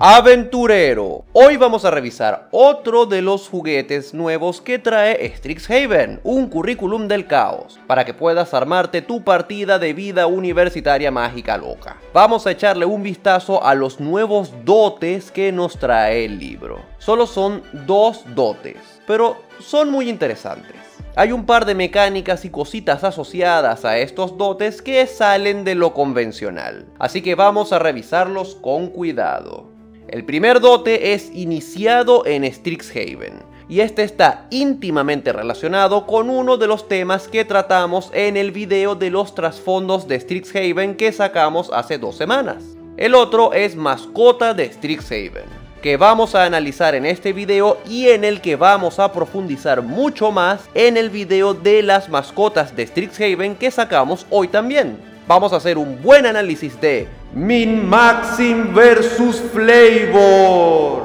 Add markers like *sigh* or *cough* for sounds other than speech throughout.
Aventurero, hoy vamos a revisar otro de los juguetes nuevos que trae Strixhaven, un currículum del caos, para que puedas armarte tu partida de vida universitaria mágica loca. Vamos a echarle un vistazo a los nuevos dotes que nos trae el libro. Solo son dos dotes, pero son muy interesantes. Hay un par de mecánicas y cositas asociadas a estos dotes que salen de lo convencional, así que vamos a revisarlos con cuidado. El primer dote es iniciado en Strixhaven, y este está íntimamente relacionado con uno de los temas que tratamos en el video de los trasfondos de Strixhaven que sacamos hace dos semanas. El otro es mascota de Strixhaven, que vamos a analizar en este video y en el que vamos a profundizar mucho más en el video de las mascotas de Strixhaven que sacamos hoy también. Vamos a hacer un buen análisis de Min Maxim versus Flavor.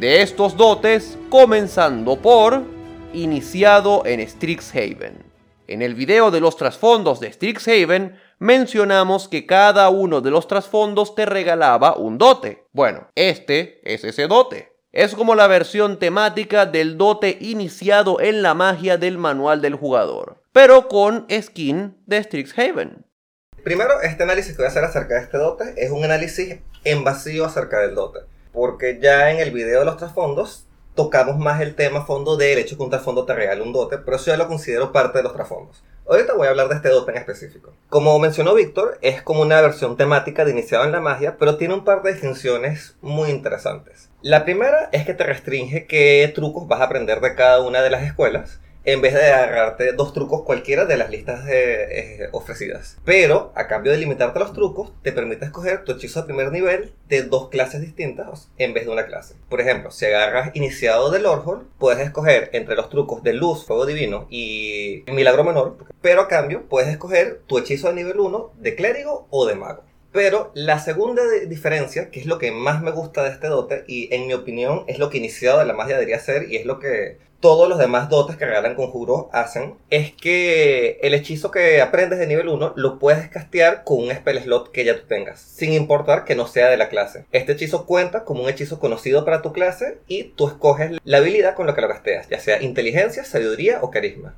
De estos dotes, comenzando por iniciado en Strixhaven. En el video de los trasfondos de Strixhaven mencionamos que cada uno de los trasfondos te regalaba un dote. Bueno, este es ese dote. Es como la versión temática del dote iniciado en la magia del manual del jugador, pero con skin de Strixhaven. Primero, este análisis que voy a hacer acerca de este dote es un análisis en vacío acerca del dote. Porque ya en el video de los trasfondos tocamos más el tema fondo del hecho que un trasfondo te regale un dote, pero eso ya lo considero parte de los trasfondos. Ahorita voy a hablar de este dote en específico. Como mencionó Víctor, es como una versión temática de Iniciado en la Magia, pero tiene un par de distinciones muy interesantes. La primera es que te restringe qué trucos vas a aprender de cada una de las escuelas en vez de agarrarte dos trucos cualquiera de las listas eh, ofrecidas. Pero, a cambio de limitarte los trucos, te permite escoger tu hechizo de primer nivel de dos clases distintas en vez de una clase. Por ejemplo, si agarras iniciado del Orhol, puedes escoger entre los trucos de luz, fuego divino y milagro menor, pero a cambio puedes escoger tu hechizo de nivel 1 de clérigo o de mago. Pero la segunda diferencia, que es lo que más me gusta de este dote, y en mi opinión es lo que iniciado de la magia debería ser, y es lo que todos los demás dotes que regalan conjuros hacen, es que el hechizo que aprendes de nivel 1 lo puedes castear con un spell slot que ya tú tengas, sin importar que no sea de la clase. Este hechizo cuenta como un hechizo conocido para tu clase y tú escoges la habilidad con la que lo casteas, ya sea inteligencia, sabiduría o carisma.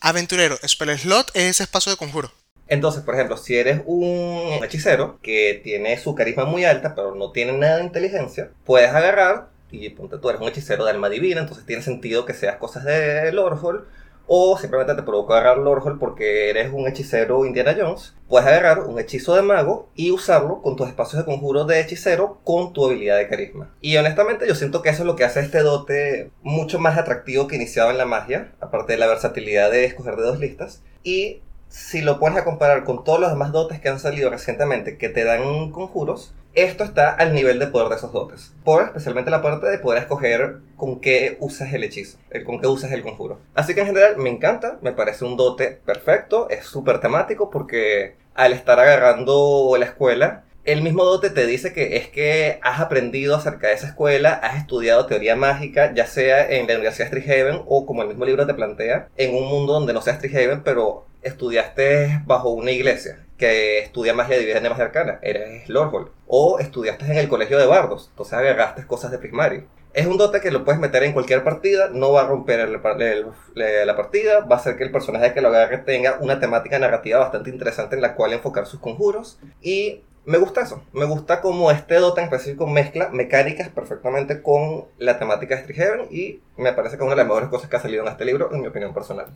Aventurero, spell slot es ese espacio de conjuro. Entonces, por ejemplo, si eres un hechicero que tiene su carisma muy alta, pero no tiene nada de inteligencia, puedes agarrar y ponte tú eres un hechicero de alma divina, entonces tiene sentido que seas cosas de Lordhall, o simplemente te provoca agarrar Lordhall porque eres un hechicero Indiana Jones, puedes agarrar un hechizo de mago y usarlo con tus espacios de conjuro de hechicero con tu habilidad de carisma. Y honestamente yo siento que eso es lo que hace este dote mucho más atractivo que iniciado en la magia, aparte de la versatilidad de escoger de dos listas. Y si lo pones a comparar con todos los demás dotes que han salido recientemente que te dan conjuros, esto está al nivel de poder de esos dotes. Por especialmente la parte de poder escoger con qué usas el hechizo, el, con qué usas el conjuro. Así que en general me encanta, me parece un dote perfecto, es súper temático porque al estar agarrando la escuela, el mismo dote te dice que es que has aprendido acerca de esa escuela, has estudiado teoría mágica, ya sea en la Universidad Strixhaven o como el mismo libro te plantea, en un mundo donde no sea Strixhaven, pero estudiaste bajo una iglesia que estudia magia divina de magia arcana, eres Lordhold. O estudiaste en el colegio de bardos, entonces agarraste cosas de Prismari. Es un dote que lo puedes meter en cualquier partida, no va a romper la partida, va a hacer que el personaje que lo agarre tenga una temática narrativa bastante interesante en la cual enfocar sus conjuros. Y me gusta eso, me gusta como este dote en específico mezcla mecánicas perfectamente con la temática de Strixhaven y me parece que es una de las mejores cosas que ha salido en este libro, en mi opinión personal.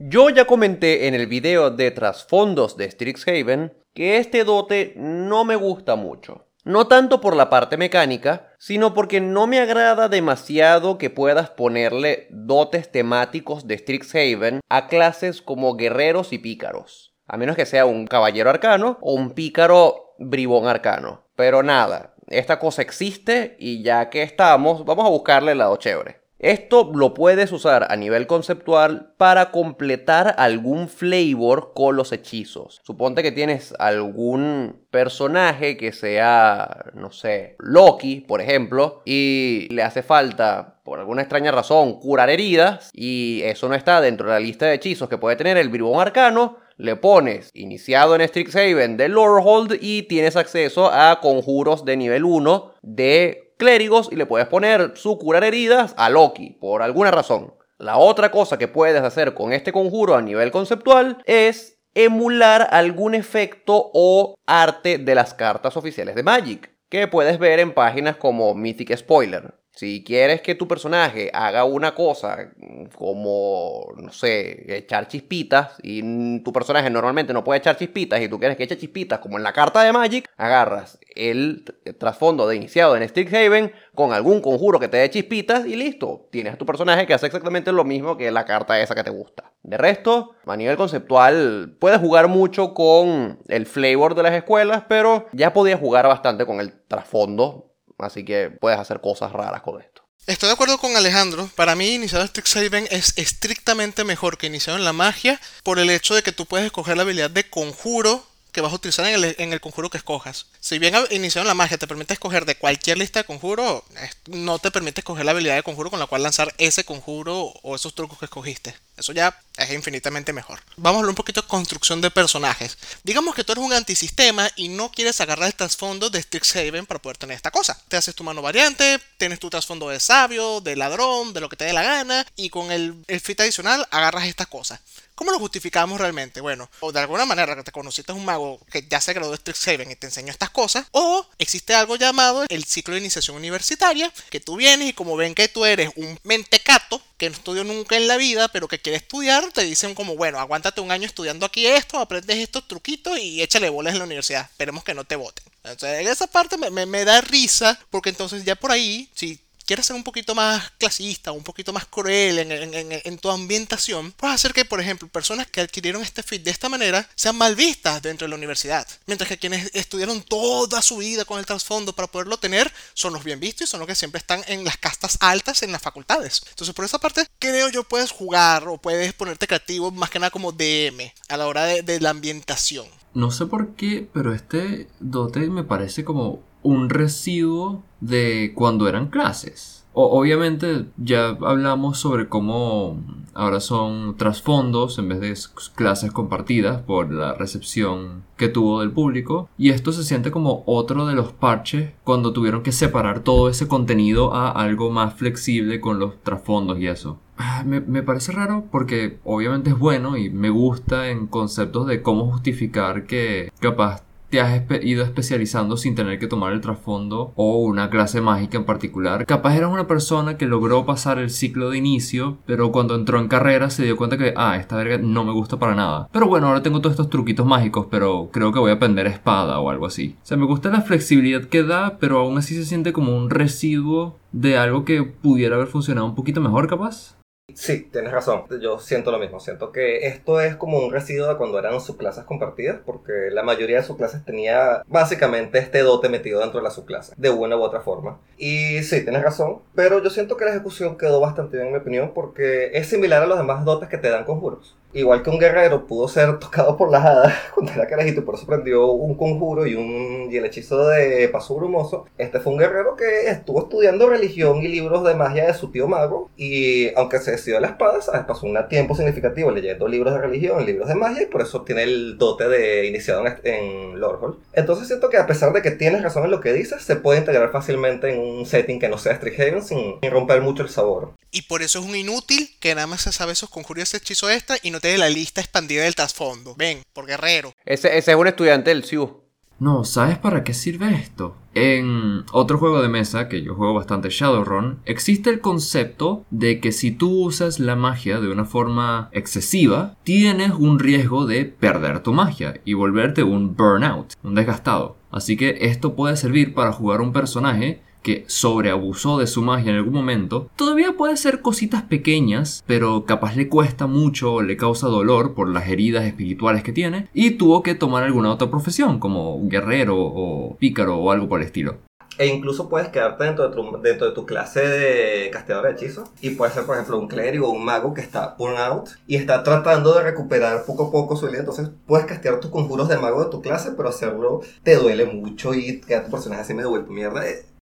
Yo ya comenté en el video de trasfondos de Strixhaven que este dote no me gusta mucho. No tanto por la parte mecánica, sino porque no me agrada demasiado que puedas ponerle dotes temáticos de Strixhaven a clases como guerreros y pícaros. A menos que sea un caballero arcano o un pícaro bribón arcano. Pero nada, esta cosa existe y ya que estamos, vamos a buscarle el lado chévere. Esto lo puedes usar a nivel conceptual para completar algún flavor con los hechizos. Suponte que tienes algún personaje que sea, no sé, Loki, por ejemplo, y le hace falta, por alguna extraña razón, curar heridas, y eso no está dentro de la lista de hechizos que puede tener el bribón arcano, Le pones iniciado en Strixhaven de Lorehold y tienes acceso a conjuros de nivel 1 de clérigos y le puedes poner su curar heridas a Loki, por alguna razón. La otra cosa que puedes hacer con este conjuro a nivel conceptual es emular algún efecto o arte de las cartas oficiales de Magic, que puedes ver en páginas como Mythic Spoiler. Si quieres que tu personaje haga una cosa como, no sé, echar chispitas, y tu personaje normalmente no puede echar chispitas, y tú quieres que eche chispitas como en la carta de Magic, agarras el trasfondo de iniciado en Strixhaven con algún conjuro que te dé chispitas y listo. Tienes a tu personaje que hace exactamente lo mismo que la carta esa que te gusta. De resto, a nivel conceptual, puedes jugar mucho con el flavor de las escuelas, pero ya podías jugar bastante con el trasfondo Así que puedes hacer cosas raras con esto. Estoy de acuerdo con Alejandro. Para mí, iniciado en Strixhaven es estrictamente mejor que iniciado en la magia por el hecho de que tú puedes escoger la habilidad de conjuro que vas a utilizar en el, conjuro que escojas. Si bien iniciado en la magia te permite escoger de cualquier lista de conjuro, no te permite escoger la habilidad de conjuro con la cual lanzar ese conjuro o esos trucos que escogiste. Eso ya es infinitamente mejor. Vamos a hablar un poquito de construcción de personajes. Digamos que tú eres un antisistema y no quieres agarrar el trasfondo de Strixhaven para poder tener esta cosa. Te haces tu mano variante, tienes tu trasfondo de sabio, de ladrón, de lo que te dé la gana, y con el, el fit adicional agarras estas cosas. ¿Cómo lo justificamos realmente? Bueno, o de alguna manera que te conociste un mago que ya se graduó de Strixhaven y te enseñó estas cosas, o existe algo llamado el ciclo de iniciación universitaria, que tú vienes y como ven que tú eres un mentecato, que no estudió nunca en la vida, pero que quiere estudiar, te dicen como, bueno, aguántate un año estudiando aquí esto, aprendes estos truquitos y échale bolas en la universidad. Esperemos que no te voten. Entonces, esa parte me, me da risa, porque entonces ya por ahí, si quieres ser un poquito más clasista, un poquito más cruel en, tu ambientación, puedes hacer que, por ejemplo, personas que adquirieron este fit de esta manera sean mal vistas dentro de la universidad. Mientras que quienes estudiaron toda su vida con el trasfondo para poderlo tener son los bien vistos y son los que siempre están en las castas altas en las facultades. Entonces, por esa parte, creo yo puedes jugar o puedes ponerte creativo más que nada como DM a la hora de, de la ambientación. No sé por qué, pero este dote me parece como un residuo de cuando eran clases. obviamente ya hablamos sobre cómo ahora son trasfondos en vez de clases compartidas por la recepción que tuvo del público. Y esto se siente como otro de los parches cuando tuvieron que separar todo ese contenido a algo más flexible con los trasfondos y eso. Ah, me, me, parece raro porque obviamente es bueno y me gusta en conceptos de cómo justificar que capaz te has ido especializando sin tener que tomar el trasfondo o una clase mágica en particular. Capaz eras una persona que logró pasar el ciclo de inicio, pero cuando entró en carrera se dio cuenta que, ah, esta verga no me gusta para nada. Pero bueno, ahora tengo todos estos truquitos mágicos, pero creo que voy a aprender espada o algo así. O sea, me gusta la flexibilidad que da, pero aún así se siente como un residuo de algo que pudiera haber funcionado un poquito mejor capaz. Sí, tienes razón. Yo siento lo mismo. Siento que esto es como un residuo de cuando eran subclases compartidas, porque la mayoría de subclases tenía básicamente este dote metido dentro de la subclase, de una u otra forma. Y sí, tienes razón, pero yo siento que la ejecución quedó bastante bien en mi opinión, porque es similar a los demás dotes que te dan conjuros. Igual que un guerrero pudo ser tocado por las hadas cuando era carajito, por eso aprendió un conjuro y, un, y el hechizo de paso brumoso. Este fue un guerrero que estuvo estudiando religión y libros de magia de su tío mago, y aunque se decidió la espada, ¿sabes? pasó un tiempo significativo leyendo libros de religión, libros de magia, y por eso tiene el dote de iniciado en, en Lordhold. Entonces siento que a pesar de que tienes razón en lo que dices, se puede integrar fácilmente en un setting que no sea Strixhaven sin, sin romper mucho el sabor. Y por eso es un inútil que nada más se sabe esos conjuros y ese hechizo extra y no de la lista expandida del trasfondo. Ven, por guerrero. Ese, ese es un estudiante del SIU. No, ¿sabes para qué sirve esto? En otro juego de mesa, que yo juego bastante Shadowrun, existe el concepto de que si tú usas la magia de una forma excesiva, tienes un riesgo de perder tu magia y volverte un burnout, un desgastado. Así que esto puede servir para jugar un personaje que sobreabusó de su magia en algún momento, todavía puede ser cositas pequeñas, pero capaz le cuesta mucho o le causa dolor por las heridas espirituales que tiene, y tuvo que tomar alguna otra profesión, como guerrero o pícaro o algo por el estilo. E incluso puedes quedarte dentro de tu, dentro de tu clase de casteador de hechizos. Y puede ser, por ejemplo, un clérigo o un mago que está out y está tratando de recuperar poco a poco su vida. Entonces puedes castear tus conjuros de mago de tu clase, pero hacerlo te duele mucho y queda tu personaje así medio vuelto mierda.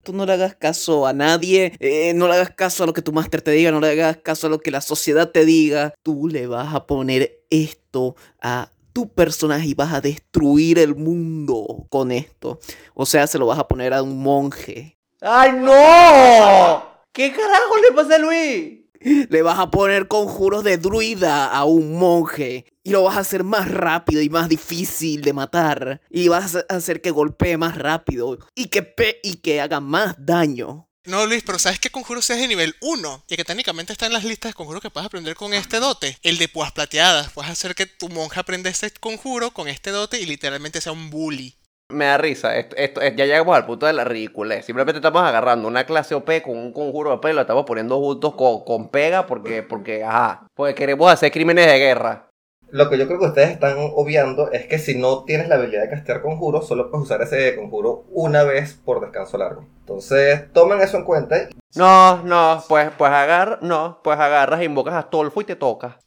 Tú no le hagas caso a nadie, eh, no le hagas caso a lo que tu máster te diga, no le hagas caso a lo que la sociedad te diga. Tú le vas a poner esto a tu personaje y vas a destruir el mundo con esto. O sea, se lo vas a poner a un monje. ¡Ay, no! ¿Qué carajo le pasa a Luis? Le vas a poner conjuros de druida a un monje. Y lo vas a hacer más rápido y más difícil de matar. Y vas a hacer que golpee más rápido. Y que, pe y que haga más daño. No, Luis, pero ¿sabes qué conjuro sea de nivel 1? Y que técnicamente está en las listas de conjuros que puedes aprender con este dote. El de púas plateadas. Puedes hacer que tu monja aprenda este conjuro con este dote y literalmente sea un bully. Me da risa, esto, esto- eh, ya llegamos al punto de la ridiculez. Simplemente estamos agarrando una clase OP con un conjuro OP y lo estamos poniendo juntos con, con pega porque, porque, ajá, porque queremos hacer crímenes de guerra. Lo que yo creo que ustedes están obviando es que si no tienes la habilidad de castear conjuros, solo puedes usar ese conjuro una vez por descanso largo. Entonces, tomen eso en cuenta. No, no, pues, pues agarra, no, pues agarras, invocas a Astolfo y te toca.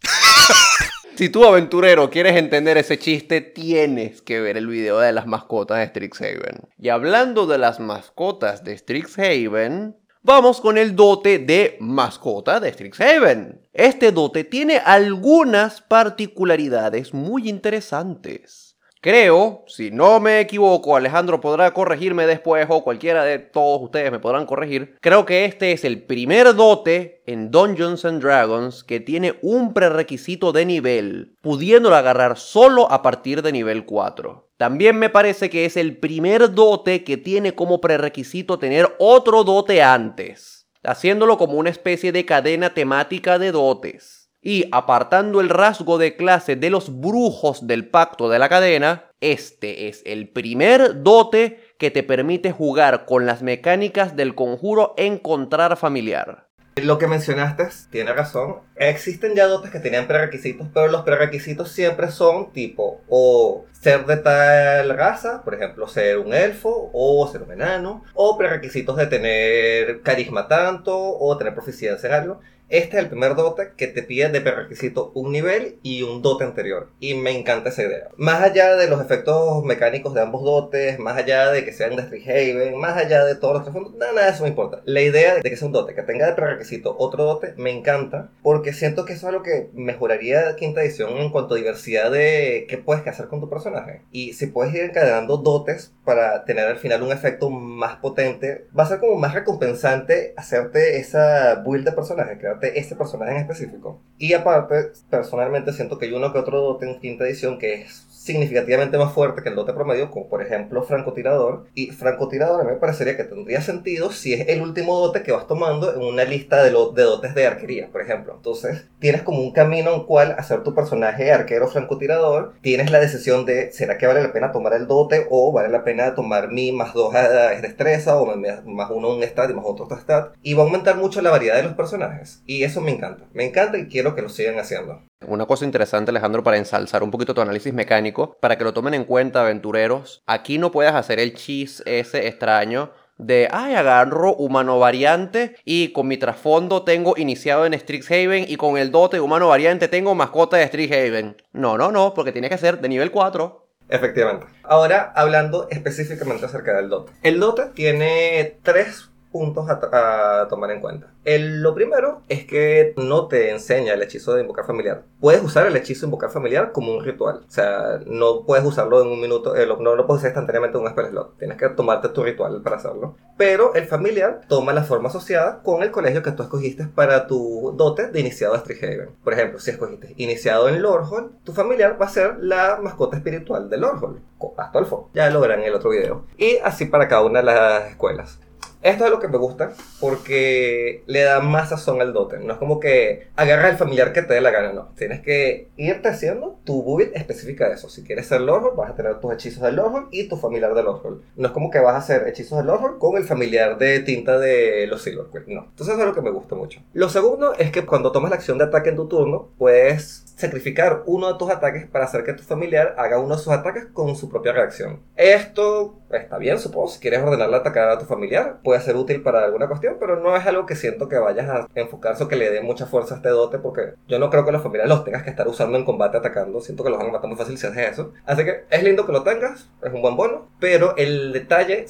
Si tú, aventurero, quieres entender ese chiste, tienes que ver el video de las mascotas de Strixhaven. Y hablando de las mascotas de Strixhaven, vamos con el dote de mascota de Strixhaven. Este dote tiene algunas particularidades muy interesantes. Creo, si no me equivoco, Alejandro podrá corregirme después o cualquiera de todos ustedes me podrán corregir. Creo que este es el primer dote en Dungeons and Dragons que tiene un prerequisito de nivel, pudiéndolo agarrar solo a partir de nivel 4. También me parece que es el primer dote que tiene como prerequisito tener otro dote antes, haciéndolo como una especie de cadena temática de dotes. Y apartando el rasgo de clase de los brujos del pacto de la cadena, este es el primer dote que te permite jugar con las mecánicas del conjuro encontrar familiar. Lo que mencionaste tiene razón. Existen ya dotes que tenían prerequisitos, pero los prerequisitos siempre son tipo o ser de tal raza, por ejemplo, ser un elfo o ser un enano, o prerequisitos de tener carisma tanto o tener proficiencia en algo. Este es el primer dote que te pide de prerequisito un nivel y un dote anterior. Y me encanta esa idea. Más allá de los efectos mecánicos de ambos dotes, más allá de que sean de Strixhaven, más allá de todos los trasfondos, nada, nada de eso me importa. La idea de que sea un dote que tenga de prerequisito otro dote me encanta porque siento que eso es algo que mejoraría quinta edición en cuanto a diversidad de qué puedes hacer con tu personaje. Y si puedes ir encadenando dotes para tener al final un efecto más potente, va a ser como más recompensante hacerte esa build de personaje, ese personaje en específico. Y aparte, personalmente siento que hay uno que otro en quinta edición que es significativamente más fuerte que el dote promedio, como por ejemplo francotirador. Y francotirador a mí me parecería que tendría sentido si es el último dote que vas tomando en una lista de, de dotes de arquería, por ejemplo. Entonces, tienes como un camino en cual hacer tu personaje arquero francotirador. Tienes la decisión de, ¿será que vale la pena tomar el dote o vale la pena tomar mi más dos es destreza o más uno un stat y más otro stat? Y va a aumentar mucho la variedad de los personajes. Y eso me encanta. Me encanta y quiero que lo sigan haciendo. Una cosa interesante, Alejandro, para ensalzar un poquito tu análisis mecánico, para que lo tomen en cuenta, aventureros. Aquí no puedes hacer el chis ese extraño de, ay, agarro humano variante y con mi trasfondo tengo iniciado en Strixhaven y con el dote humano variante tengo mascota de Strixhaven. No, no, no, porque tiene que ser de nivel 4. Efectivamente. Ahora, hablando específicamente acerca del dote. El dote tiene tres puntos a, a tomar en cuenta. El, lo primero es que no te enseña el hechizo de invocar familiar. Puedes usar el hechizo de invocar familiar como un ritual. O sea, no puedes usarlo en un minuto, eh, no lo puedes usar instantáneamente en un spell slot. Tienes que tomarte tu ritual para hacerlo. Pero el familiar toma la forma asociada con el colegio que tú escogiste para tu dote de iniciado a Strixhaven. Por ejemplo, si escogiste iniciado en Lordhall, tu familiar va a ser la mascota espiritual de Lordhall, Astolfo. Ya lo verán en el otro video. Y así para cada una de las escuelas. Esto es lo que me gusta porque le da más sazón al dote. No es como que agarras el familiar que te dé la gana, no. Tienes que irte haciendo tu build específica de eso. Si quieres ser Lordhall, vas a tener tus hechizos de Lordhall y tu familiar de Lordhall. No es como que vas a hacer hechizos de Lordhall con el familiar de tinta de los Silverquill. No. Entonces eso es lo que me gusta mucho. Lo segundo es que cuando tomas la acción de ataque en tu turno, puedes sacrificar uno de tus ataques para hacer que tu familiar haga uno de sus ataques con su propia reacción. Esto está bien, supongo. Si quieres ordenarle atacar a tu familiar, puede ser útil para alguna cuestión, pero no es algo que siento que vayas a enfocarse o que le dé mucha fuerza a este dote, porque yo no creo que los familiares los tengas que estar usando en combate atacando. Siento que los van a matar muy fácil si haces eso. Así que es lindo que lo tengas, es un buen bono, pero el detalle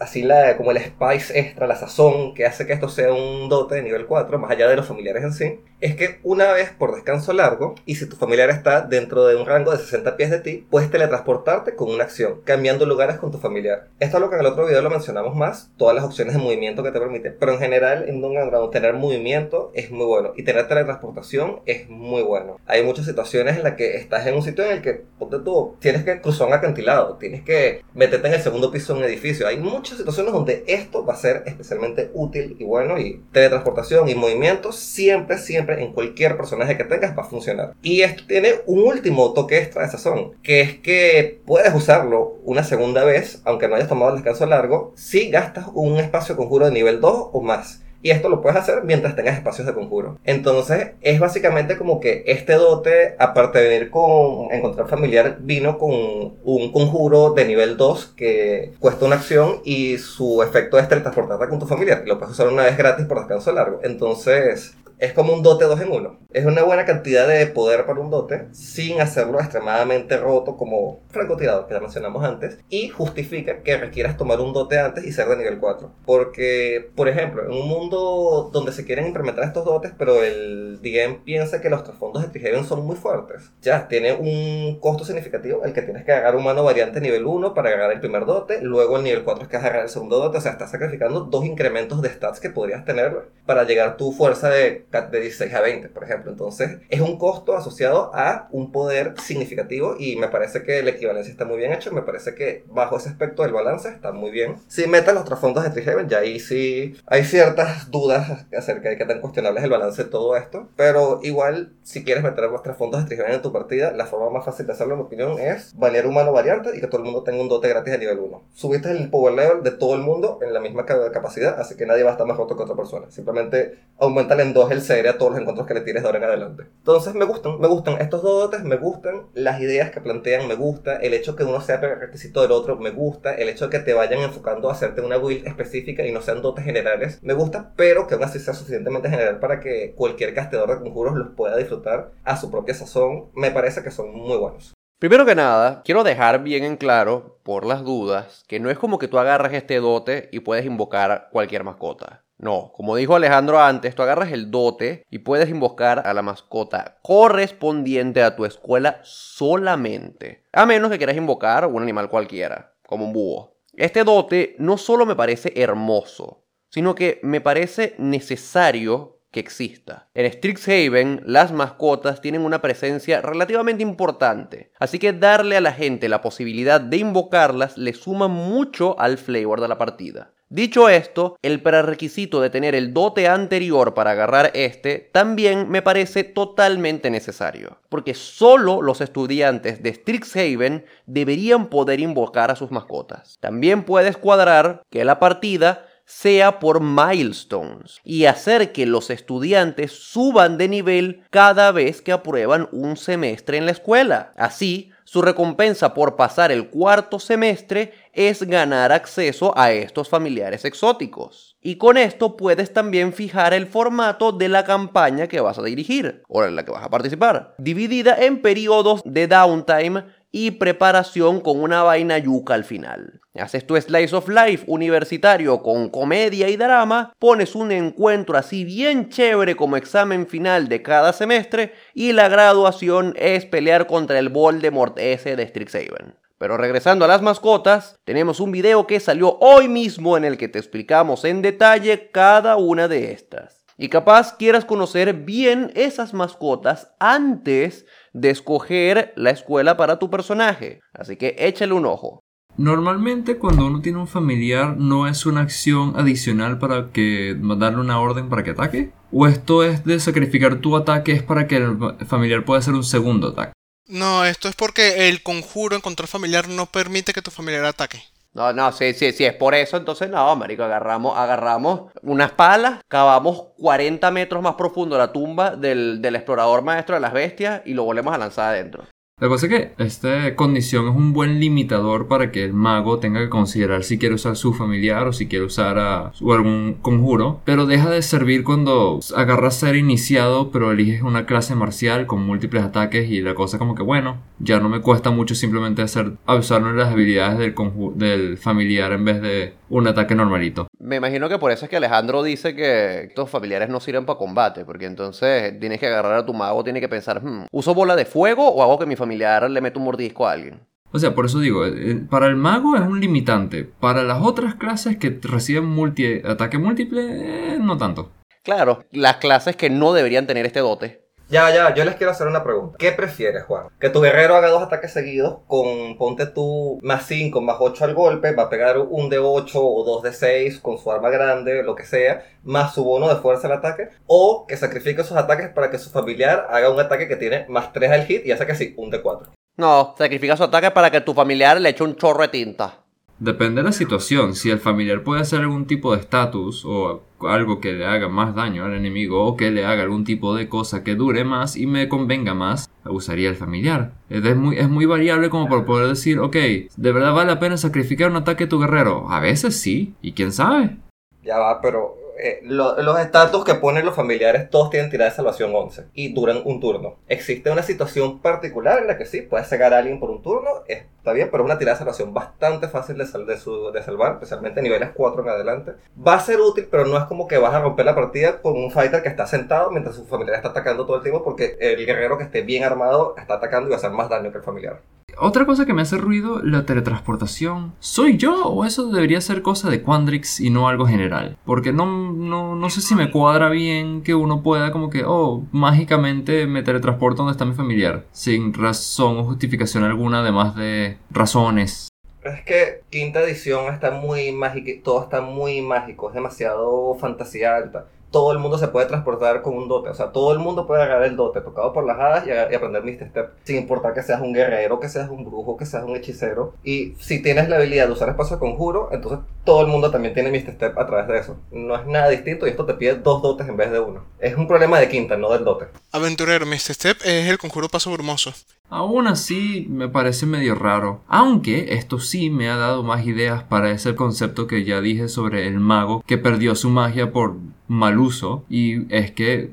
así la, como el spice extra, la sazón que hace que esto sea un dote de nivel 4, más allá de los familiares en sí, es que una vez por descanso largo, y si tu familiar está dentro de un rango de 60 pies de ti, puedes teletransportarte con una acción, cambiando lugares con tu familiar. Esto es lo que en el otro video lo mencionamos más, todas las opciones de movimiento que te permite, pero en general en Dungeon Dragon tener movimiento es muy bueno y tener teletransportación es muy bueno. Hay muchas situaciones en las que estás en un sitio en el que, ponte tú, tienes que cruzar un acantilado, tienes que meterte en el segundo piso de un edificio. Hay muchas situaciones donde esto va a ser especialmente útil y bueno y teletransportación y movimiento siempre, siempre en cualquier personaje que tengas va a funcionar. Y esto tiene un último toque extra de sazón, que es que puedes usarlo una segunda vez, aunque no hayas tomado el descanso largo, si gastas un espacio conjuro de nivel 2 o más. Y esto lo puedes hacer mientras tengas espacios de conjuro. Entonces, es básicamente como que este dote, aparte de venir con encontrar familiar, vino con un conjuro de nivel 2 que cuesta una acción y su efecto es teletransportarte con tu familiar. Lo puedes usar una vez gratis por descanso largo. Entonces, es como un dote 2 en 1. Es una buena cantidad de poder para un dote sin hacerlo extremadamente roto como francotirador que ya mencionamos antes y justifica que requieras tomar un dote antes y ser de nivel 4. Porque, por ejemplo, en un mundo donde se quieren implementar estos dotes pero el DM piensa que los trasfondos de Trigeven son muy fuertes, ya tiene un costo significativo el que tienes que agarrar un mano variante nivel 1 para agarrar el primer dote, luego el nivel 4 es que agarrar el segundo dote, o sea, estás sacrificando dos incrementos de stats que podrías tener para llegar tu fuerza de de 16 a 20, por ejemplo. Entonces, es un costo asociado a un poder significativo y me parece que la equivalencia está muy bien hecho. Me parece que bajo ese aspecto del balance está muy bien. Si metes los trasfondos de Triheaven, ya ahí sí hay ciertas dudas acerca de qué tan cuestionable es el balance de todo esto. Pero igual, si quieres meter los trasfondos de Triheaven en tu partida, la forma más fácil de hacerlo, en mi opinión, es banear humano variante y que todo el mundo tenga un dote gratis de nivel 1. Subiste el power level de todo el mundo en la misma capacidad, así que nadie va a estar más roto que otra persona. Simplemente aumenta en 2 el CD a todos los encuentros que le tires de ahora en adelante. Entonces me gustan, me gustan estos dos dotes, me gustan las ideas que plantean, me el hecho que uno sea requisito del otro, me gusta el hecho de que te vayan enfocando a hacerte una build específica y no sean dotes generales, me gusta, pero que aún así sea suficientemente general para que cualquier casteador de conjuros los pueda disfrutar a su propia sazón, me parece que son muy buenos. Primero que nada, quiero dejar bien en claro, por las dudas, que no es como que tú agarras este dote y puedes invocar cualquier mascota. No, como dijo Alejandro antes, tú agarras el dote y puedes invocar a la mascota correspondiente a tu escuela solamente. A menos que quieras invocar un animal cualquiera, como un búho. Este dote no solo me parece hermoso, sino que me parece necesario que exista. En Strixhaven, las mascotas tienen una presencia relativamente importante, así que darle a la gente la posibilidad de invocarlas le suma mucho al flavor de la partida. Dicho esto, el prerequisito de tener el dote anterior para agarrar este también me parece totalmente necesario, porque solo los estudiantes de Strixhaven deberían poder invocar a sus mascotas. También puedes cuadrar que la partida sea por milestones y hacer que los estudiantes suban de nivel cada vez que aprueban un semestre en la escuela. Así, su recompensa por pasar el cuarto semestre es ganar acceso a estos familiares exóticos. Y con esto puedes también fijar el formato de la campaña que vas a dirigir o en la que vas a participar, dividida en periodos de downtime y preparación con una vaina yuca al final. Haces tu slice of life universitario con comedia y drama, pones un encuentro así bien chévere como examen final de cada semestre y la graduación es pelear contra el Voldemort S de Strixhaven. Pero regresando a las mascotas, tenemos un video que salió hoy mismo en el que te explicamos en detalle cada una de estas. Y capaz quieras conocer bien esas mascotas antes de escoger la escuela para tu personaje. Así que échale un ojo. Normalmente cuando uno tiene un familiar no es una acción adicional para que darle una orden para que ataque. ¿O esto es de sacrificar tu ataque es para que el familiar pueda hacer un segundo ataque? No, esto es porque el conjuro en control familiar no permite que tu familiar ataque. No, no, sí, sí, sí, es por eso, entonces no, marico, agarramos, agarramos unas palas, cavamos 40 metros más profundo la tumba del, del explorador maestro de las bestias y lo volvemos a lanzar adentro. La cosa es que esta condición es un buen limitador para que el mago tenga que considerar si quiere usar su familiar o si quiere usar a, algún conjuro, pero deja de servir cuando agarras ser iniciado pero eliges una clase marcial con múltiples ataques y la cosa como que bueno, ya no me cuesta mucho simplemente hacer usar las habilidades del, del familiar en vez de un ataque normalito. Me imagino que por eso es que Alejandro dice que estos familiares no sirven para combate, porque entonces tienes que agarrar a tu mago, tiene que pensar, hmm, ¿uso bola de fuego o hago que mi familiar le meta un mordisco a alguien? O sea, por eso digo, eh, para el mago es un limitante. Para las otras clases que reciben multi ataque múltiple, eh, no tanto. Claro, las clases que no deberían tener este dote. Ya, ya, yo les quiero hacer una pregunta. ¿Qué prefieres, Juan? Que tu guerrero haga dos ataques seguidos con, ponte tú, más 5, más 8 al golpe, va a pegar un de 8 o dos de 6 con su arma grande, lo que sea, más su bono de fuerza al ataque, o que sacrifique sus ataques para que su familiar haga un ataque que tiene más 3 al hit y hace que sí, un de 4. No, sacrifica su ataque para que tu familiar le eche un chorro de tinta. Depende de la situación. Si el familiar puede hacer algún tipo de estatus o algo que le haga más daño al enemigo o que le haga algún tipo de cosa que dure más y me convenga más, usaría el familiar. Es muy, es muy variable como para poder decir, ok, ¿de verdad vale la pena sacrificar un ataque a tu guerrero? A veces sí, y quién sabe. Ya va, pero eh, los estatus que ponen los familiares todos tienen tirada de salvación 11 y duran un turno. Existe una situación particular en la que sí, puedes cegar a alguien por un turno, está bien, pero es una tirada de salvación bastante fácil de, de, salvar, especialmente niveles 4 en adelante. Va a ser útil, pero no es como que vas a romper la partida con un fighter que está sentado mientras su familiar está atacando todo el tiempo, porque el guerrero que esté bien armado está atacando y va a hacer más daño que el familiar. Otra cosa que me hace ruido, la teletransportación. ¿Soy yo o eso debería ser cosa de Quandrix y no algo general? Porque no, no, no sé si me cuadra bien que uno pueda como que, oh, mágicamente me teletransporto donde está mi familiar, sin razón o justificación alguna, además de razones. Es que quinta edición está muy mágica, todo está muy mágico, es demasiado fantasía alta todo el mundo se puede transportar con un dote. O sea, todo el mundo puede agarrar el dote tocado por las hadas y, aprender Mist Step. Sin importar que seas un guerrero, que seas un brujo, que seas un hechicero. Y si tienes la habilidad de usar espacio de conjuro, entonces todo el mundo también tiene Mist Step a través de eso. No es nada distinto y esto te pide dos dotes en vez de uno. Es un problema de quinta, no del dote. Aventurero, Mist Step es el conjuro paso brumoso. Aún así, me parece medio raro. Aunque esto sí me ha dado más ideas para ese concepto que ya dije sobre el mago que perdió su magia por mal uso. Y es que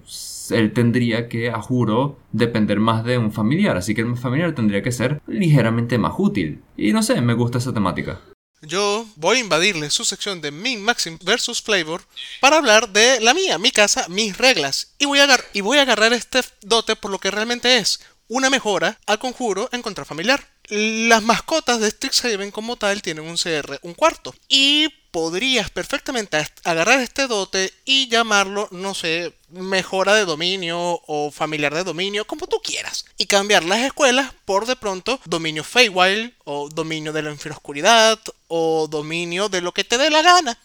él tendría que, a juro, depender más de un familiar. Así que el familiar tendría que ser ligeramente más útil. Y no sé, me gusta esa temática. Yo voy a invadirle su sección de Min Maxim versus Flavor para hablar de la mía, mi casa, mis reglas. Y voy a, y voy a agarrar este dote por lo que realmente es una mejora al conjuro en contra familiar. Las mascotas de Strixhaven como tal tienen un CR un cuarto. Y podrías perfectamente agarrar este dote y llamarlo, no sé, mejora de dominio o familiar de dominio, como tú quieras. Y cambiar las escuelas por de pronto dominio Feywild o dominio de la infraoscuridad o dominio de lo que te dé la gana.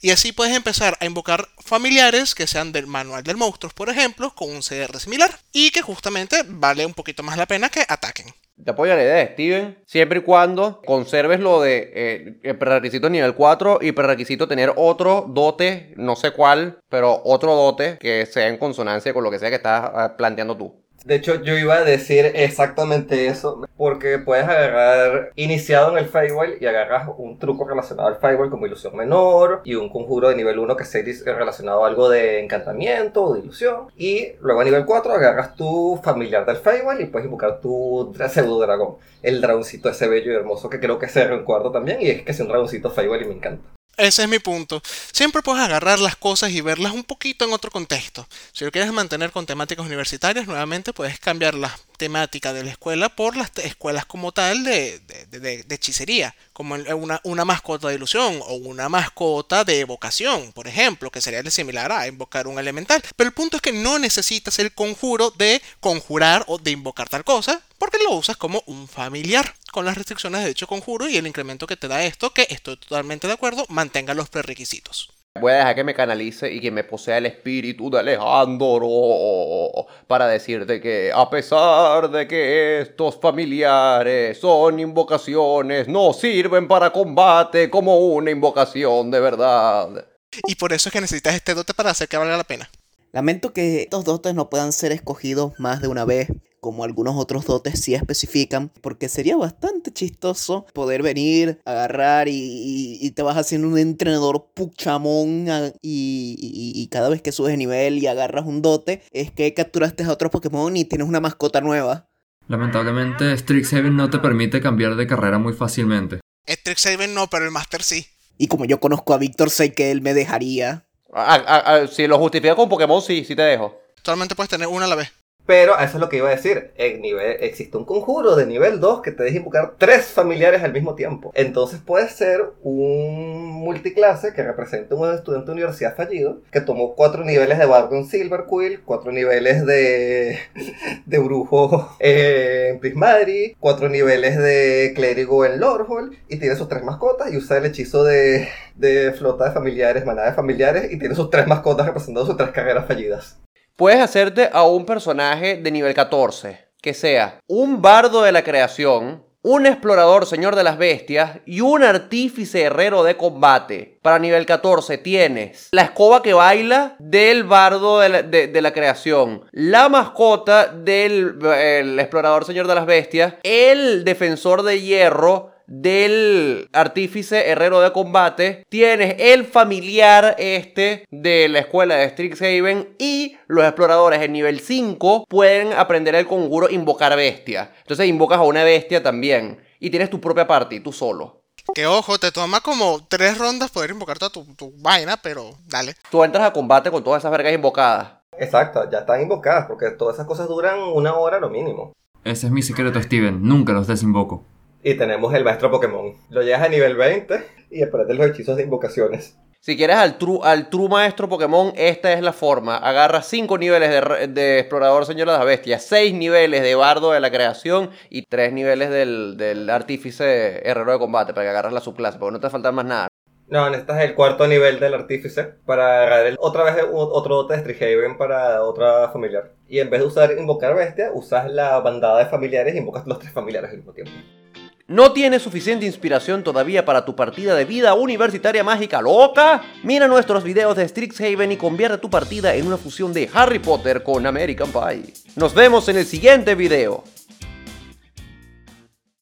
Y así puedes empezar a invocar familiares que sean del manual del monstruo, por ejemplo, con un CR similar. Y que justamente vale un poquito más la pena que ataquen. Te apoyo la idea, Steven, siempre y cuando conserves lo de eh, el prerequisito nivel 4 y prerequisito tener otro dote, no sé cuál, pero otro dote que sea en consonancia con lo que sea que estás ah, planteando tú. De hecho, yo iba a decir exactamente eso, porque puedes agarrar iniciado en el Feywild y agarras un truco relacionado al Feywild como ilusión menor y un conjuro de nivel 1 que sea relacionado a algo de encantamiento o de ilusión. Y luego a nivel 4 agarras tu familiar del Feywild y puedes invocar tu pseudo dragón, el dragoncito ese bello y hermoso que creo que se cuarto también y es que es un dragoncito Feywild y me encanta. Ese es mi punto. Siempre puedes agarrar las cosas y verlas un poquito en otro contexto. Si lo quieres mantener con temáticas universitarias, nuevamente puedes cambiar la temática de la escuela por las escuelas como tal de, de, hechicería, como una, una, mascota de ilusión o una mascota de evocación, por ejemplo, que sería similar a invocar un elemental. Pero el punto es que no necesitas el conjuro de conjurar o de invocar tal cosa, porque lo usas como un familiar con las restricciones de hecho conjuro y el incremento que te da esto, que estoy totalmente de acuerdo, mantenga los prerequisitos. Voy a dejar que me canalice y que me posea el espíritu de Alejandro para decirte que a pesar de que estos familiares son invocaciones, no sirven para combate como una invocación de verdad. Y por eso es que necesitas este dote para hacer que valga la pena. Lamento que estos dotes no puedan ser escogidos más de una vez como algunos otros dotes sí especifican, porque sería bastante chistoso poder venir, agarrar y, y te vas haciendo un entrenador puchamón a- y, y- y cada vez que subes de nivel y agarras un dote, es que capturaste a otro Pokémon y tienes una mascota nueva. Lamentablemente, Strixhaven no te permite cambiar de carrera muy fácilmente. Strixhaven no, pero el Master sí. Y como yo conozco a Víctor, sé que él me dejaría. Ah, ah, ah, si lo justifica con Pokémon, sí, sí te dejo. Solamente puedes tener una a la vez. Pero eso es lo que iba a decir. En nivel, existe un conjuro de nivel 2 que te deja invocar tres familiares al mismo tiempo. Entonces puede ser un multiclase que represente un estudiante de universidad fallido que tomó cuatro niveles de bardo en Silverquill, cuatro niveles de, *laughs* de brujo en Prismari, cuatro niveles de clérigo en Lorhol y tiene sus tres mascotas y usa el hechizo de, de flota de familiares, manada de familiares y tiene sus tres mascotas representando sus tres carreras fallidas. Puedes hacerte a un personaje de nivel 14, que sea un bardo de la creación, un explorador señor de las bestias y un artífice herrero de combate. Para nivel 14 tienes la escoba que baila del bardo de la, de- la creación, la mascota del el explorador señor de las bestias, el defensor de hierro, del artífice herrero de combate, tienes el familiar este de la escuela de Strixhaven y los exploradores en nivel 5 pueden aprender el conjuro invocar bestia. Entonces invocas a una bestia también y tienes tu propia party, tú solo. Que ojo, te toma como tres rondas poder invocar toda tu, tu vaina, pero dale. Tú entras a combate con todas esas vergas invocadas. Exacto, ya están invocadas porque todas esas cosas duran una hora lo mínimo. Ese es mi secreto, Steven. Nunca los desinvoco. Y tenemos el maestro Pokémon. Lo llegas a nivel 20 y aprendes los hechizos de invocaciones. Si quieres al true, al true maestro Pokémon, esta es la forma. Agarra 5 niveles de, de explorador señor de las bestias, 6 niveles de bardo de la creación y 3 niveles del, del artífice herrero de combate para que agarras la subclase, porque no te falta más nada. No, necesitas el cuarto nivel del artífice para agarrar el- otra vez otro dote de Strixhaven para otra familiar. Y en vez de usar invocar bestia, usas la bandada de familiares e invocas los tres familiares al mismo tiempo. ¿No tienes suficiente inspiración todavía para tu partida de vida universitaria mágica loca? Mira nuestros videos de Strixhaven y convierte tu partida en una fusión de Harry Potter con American Pie. Nos vemos en el siguiente video.